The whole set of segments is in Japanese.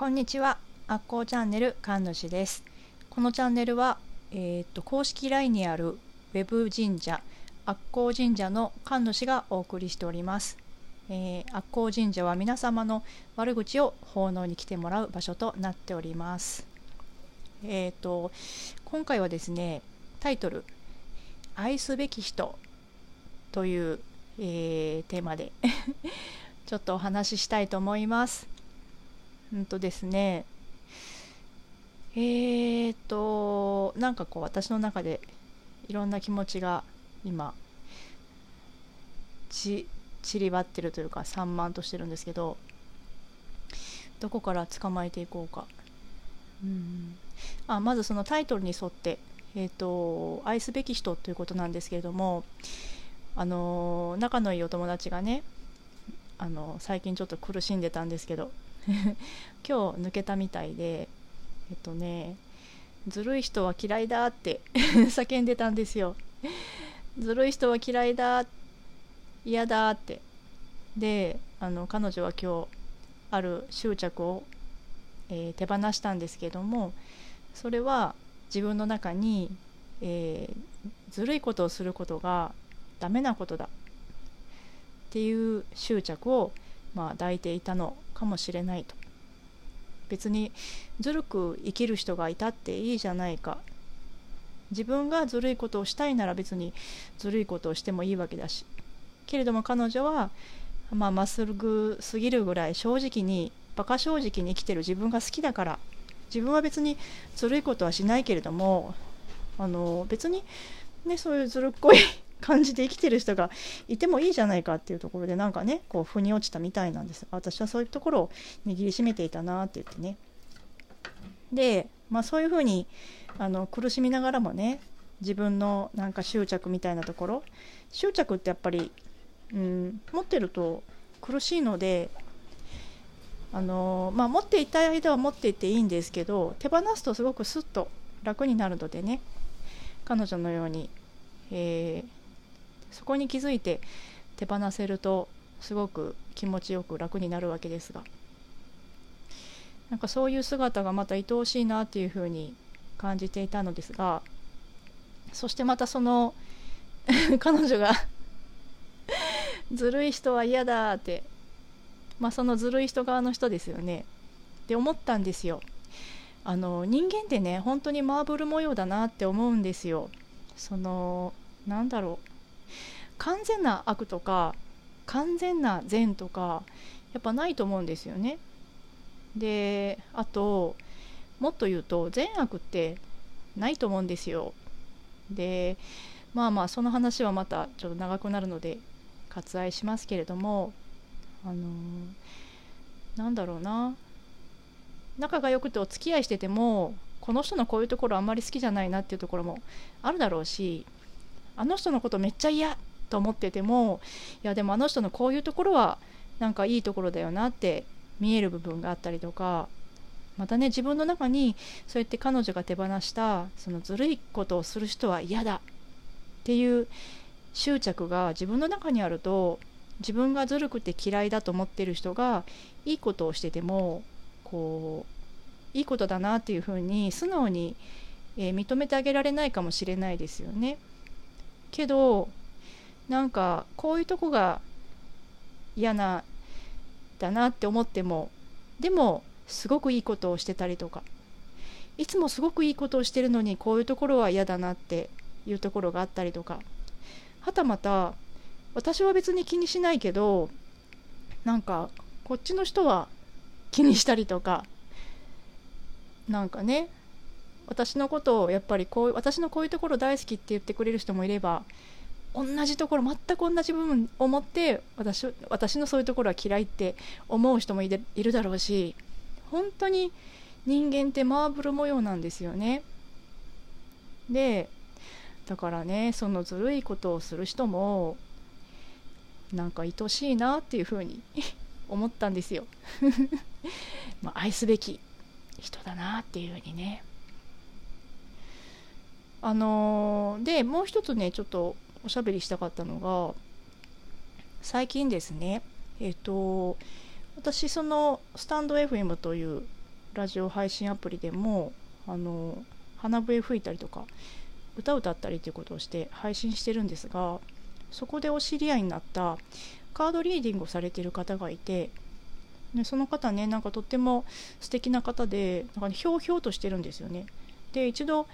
こんにちは、アッコーチャンネル神主です。このチャンネルは、えー、と公式 LINE にあるウェブ神社、アッコー神社の神主がお送りしております。えー、アッコー神社は皆様の悪口を奉納に来てもらう場所となっております。えー、と今回はですね、タイトル「愛すべき人」という、えーテーマで ちょっとお話ししたいと思います。うんとですね。えーとなんかこう私の中でいろんな気持ちが今ち散りばってるというか散漫としてるんですけどどこから捕まえていこうか、うん、あまずそのタイトルに沿って「えーと愛すべき人」ということなんですけれどもあの仲のいいお友達がねあの最近ちょっと苦しんでたんですけど 今日抜けたみたいでえっとねずるい人は嫌いだって 叫んでたんですよ。ずるい人は嫌いだ嫌だって。であの彼女は今日ある執着を、えー手放したんですけどもそれは自分の中に、えーずるいことをすることがダメなことだっていう執着を、まあ、抱いていたの。かもしれないと。別にずるく生きる人がいたっていいじゃないか。自分がずるいことをしたいなら別にずるいことをしてもいいわけだし。けれども彼女はまあまっすぐすぎるぐらい正直に馬鹿正直に生きてる。自分が好きだから。自分は別にずるいことはしないけれどもあの別にねそういうずるっこい感じで生きてる人がいてもいいじゃないかっていうところでなんかねこう腑に落ちたみたいなんです。私はそういうところを握りしめていたなって言ってね。で、まあ、そういうふうにあの苦しみながらもね自分のなんか執着みたいなところ。執着ってやっぱり、うん、持ってると苦しいのであのまあ、持っていたい間は持っていていいんですけど手放すとすごくスッと楽になるのでね。彼女のように、えーそこに気づいて手放せるとすごく気持ちよく楽になるわけですがなんかそういう姿がまた愛おしいなっていうふうに感じていたのですがそしてまたその 彼女が ずるい人は嫌だってまあそのずるい人側の人ですよね。って思ったんですよ。あの人間ってね本当にマーブル模様だなって思うんですよ。そのなんだろう。完全な悪とか完全な善とかやっぱないと思うんですよね。であともっと言うと善悪ってないと思うんですよ。でまあまあその話はまたちょっと長くなるので割愛しますけれどもあのなんだろうな仲が良くてお付き合いしててもこの人のこういうところあんまり好きじゃないなっていうところもあるだろうしあの人のことめっちゃ嫌と思っててもいやでもあの人のこういうところはなんかいいところだよなって見える部分があったりとかまたね自分の中にそうやって彼女が手放したそのずるいことをする人は嫌だっていう執着が自分の中にあると自分がずるくて嫌いだと思ってる人がいいことをしててもこういいことだなっていうふうに素直に、えー認めてあげられないかもしれないですよね。けどなんかこういうとこが嫌なだなって思ってもでもすごくいいことをしてたりとか。いつもすごくいいことをしてるのにこういうところは嫌だなっていうところがあったりとか。はたまた私は別に気にしないけどなんかこっちの人は気にしたりとか。なんかね私のことをやっぱりこう私のこういうところ大好きって言ってくれる人もいれば同じところ全く同じ部分を持って私私のそういうところは嫌いって思う人もいるだろうし本当に人間ってマーブル模様なんですよね。でだからねそのずるいことをする人もなんか愛しいなっていうふうに 思ったんですよ。まあ愛すべき人だなっていうふうにね。あのーでもう一つねちょっとおしゃべりしたかったのが最近ですねえっ、と私そのスタンド FM というラジオ配信アプリでもあの鼻笛吹いたりとか歌歌ったりということをして配信してるんですがそこでお知り合いになったカードリーディングをされている方がいてでその方ねなんかとっても素敵な方でなんか、ね、ひょうひょうとしてるんですよね。で一度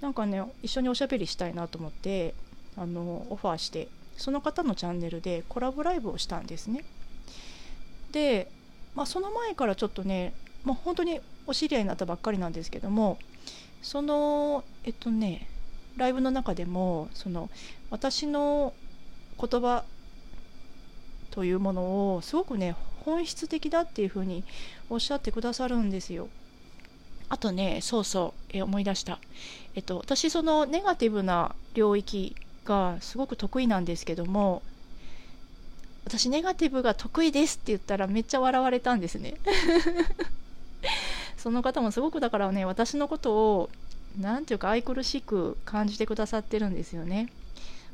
なんかね一緒におしゃべりしたいなと思ってあのオファーしてその方のチャンネルでコラボライブをしたんですね。で、まあ、その前からちょっとね、まあ、本当にお知り合いになったばっかりなんですけどもそのえっとねライブの中でもその私の言葉というものをすごくね本質的だっていうふうにおっしゃってくださるんですよ。あとねそうそうえ思い出した、えっと、私そのネガティブな領域がすごく得意なんですけども私ネガティブが得意ですって言ったらめっちゃ笑われたんですね。その方もすごくだからね私のことを何ていうか愛くるしく感じてくださってるんですよね。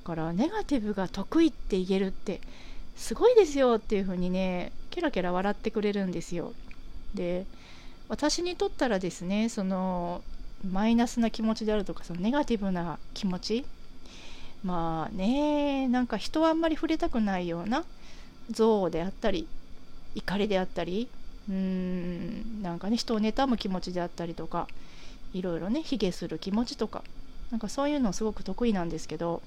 だからネガティブが得意って言えるってすごいですよっていう風にねケラケラ笑ってくれるんですよ。で私にとったらですねそのマイナスな気持ちであるとかそのネガティブな気持ち。まあねなんか人はあんまり触れたくないような憎悪であったり怒りであったりうーんなんかね人を妬む気持ちであったりとかいろいろね卑下する気持ちとかなんかそういうのすごく得意なんですけど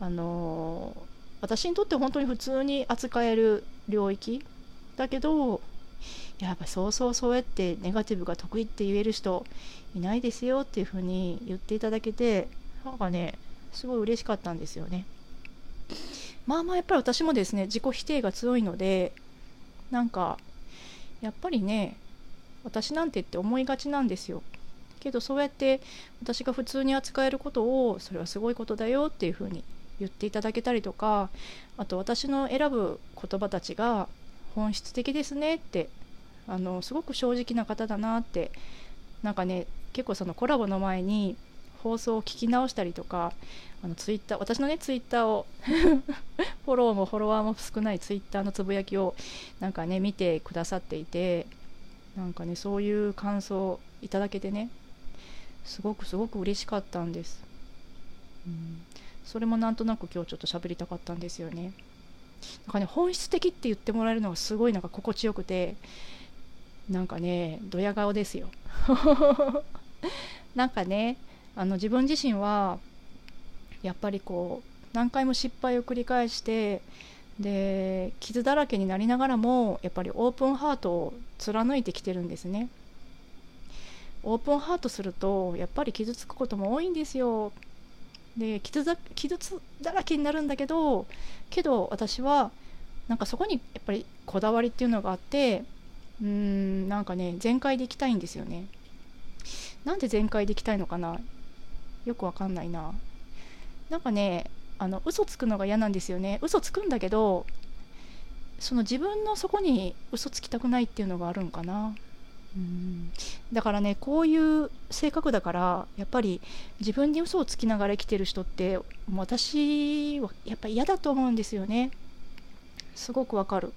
あのー、私にとって本当に普通に扱える領域だけどやっぱそうそうそうやってネガティブが得意って言える人いないですよっていうふうに言っていただけてなんかねすごい嬉しかったんですよね。まあまあやっぱり私もですね自己否定が強いのでなんかやっぱりね私なんてって思いがちなんですよ。けどそうやって私が普通に扱えることをそれはすごいことだよっていうふうに言っていただけたりとかあと私の選ぶ言葉たちが本質的ですねってあのすごく正直な方だなってなんかね結構そのコラボの前に放送を聞き直したりとかあのツイッター私のねツイッターを フォローもフォロワーも少ないツイッターのつぶやきをなんかね見てくださっていてなんかねそういう感想をいただけてねすごくすごく嬉しかったんです、うん、それもなんとなく今日ちょっと喋りたかったんですよね。なんかね本質的って言ってもらえるのがすごいなんか心地よくてなんかねドヤ顔ですよ。なんかねあの自分自身はやっぱりこう何回も失敗を繰り返してで傷だらけになりながらもやっぱりオープンハートを貫いてきてるんですね。オープンハートするとやっぱり傷つくことも多いんですよ。で傷だ傷だらけになるんだけどけど私はなんかそこにやっぱりこだわりっていうのがあってうんなんかね全開でいきたいんですよね。なんで全開でいきたいのかな？よくわかんないな。なんかねあの嘘つくのが嫌なんですよね。嘘つくんだけどその自分のそこに嘘つきたくないっていうのがあるんかな。うん。だからねこういう性格だからやっぱり自分に嘘をつきながら生きてる人って私はやっぱ嫌だと思うんですよね。すごくわかる。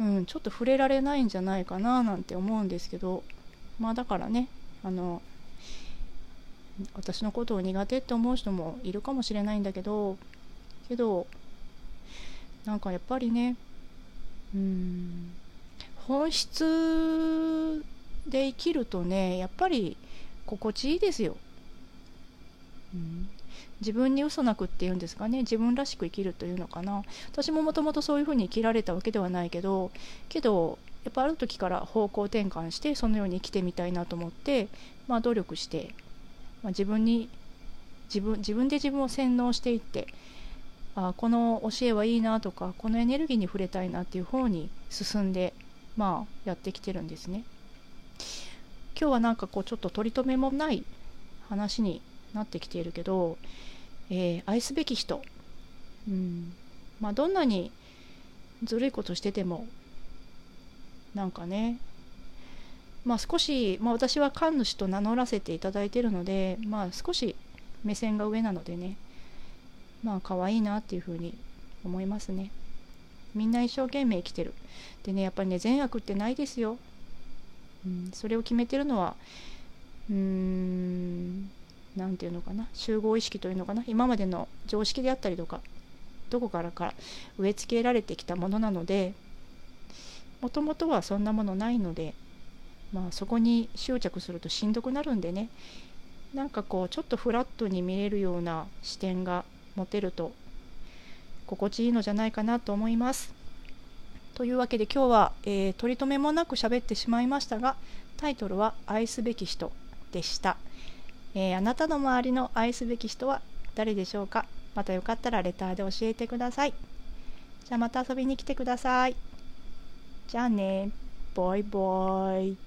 うんちょっと触れられないんじゃないかななんて思うんですけど。まあだからねあの私のことを苦手って思う人もいるかもしれないんだけど。けどなんかやっぱりねうん本質で生きるとねやっぱり心地いいですよ、自分に嘘なくっていうんですかね。自分らしく生きるというのかな。私ももともとそういうふうに生きられたわけではないけどけどやっぱある時から方向転換してそのように生きてみたいなと思ってまあ努力してまあ、自分に自分自分で自分を洗脳していってあこの教えはいいなとかこのエネルギーに触れたいなっていう方に進んでまあやってきてるんですね。今日はなんかこうちょっと取り留めもない話になってきているけど、えー、愛すべき人、うん。まあ、どんなにずるいことしててもなんかねまあ、少し、まあ、私は神主と名乗らせていただいているので、まあ、少し目線が上なのでねまあ可愛いなっていうふうに思いますね。みんな一生懸命生きてる。でねやっぱりね善悪ってないですよ。うん、それを決めてるのはうーん何て言うのかな集合意識というのかな今までの常識であったりとかどこからか植え付けられてきたものなのでもともとはそんなものないので、まあ、そこに執着するとしんどくなるんでねなんかこうちょっとフラットに見れるような視点が持てると心地いいのじゃないかなと思います。というわけで今日は、えー、取り留めもなく喋ってしまいましたがタイトルは「愛すべき人」でした、えー、あなたの周りの愛すべき人は誰でしょうか？またよかったらレターで教えてください。じゃあまた遊びに来てください。じゃあね。バイバイ。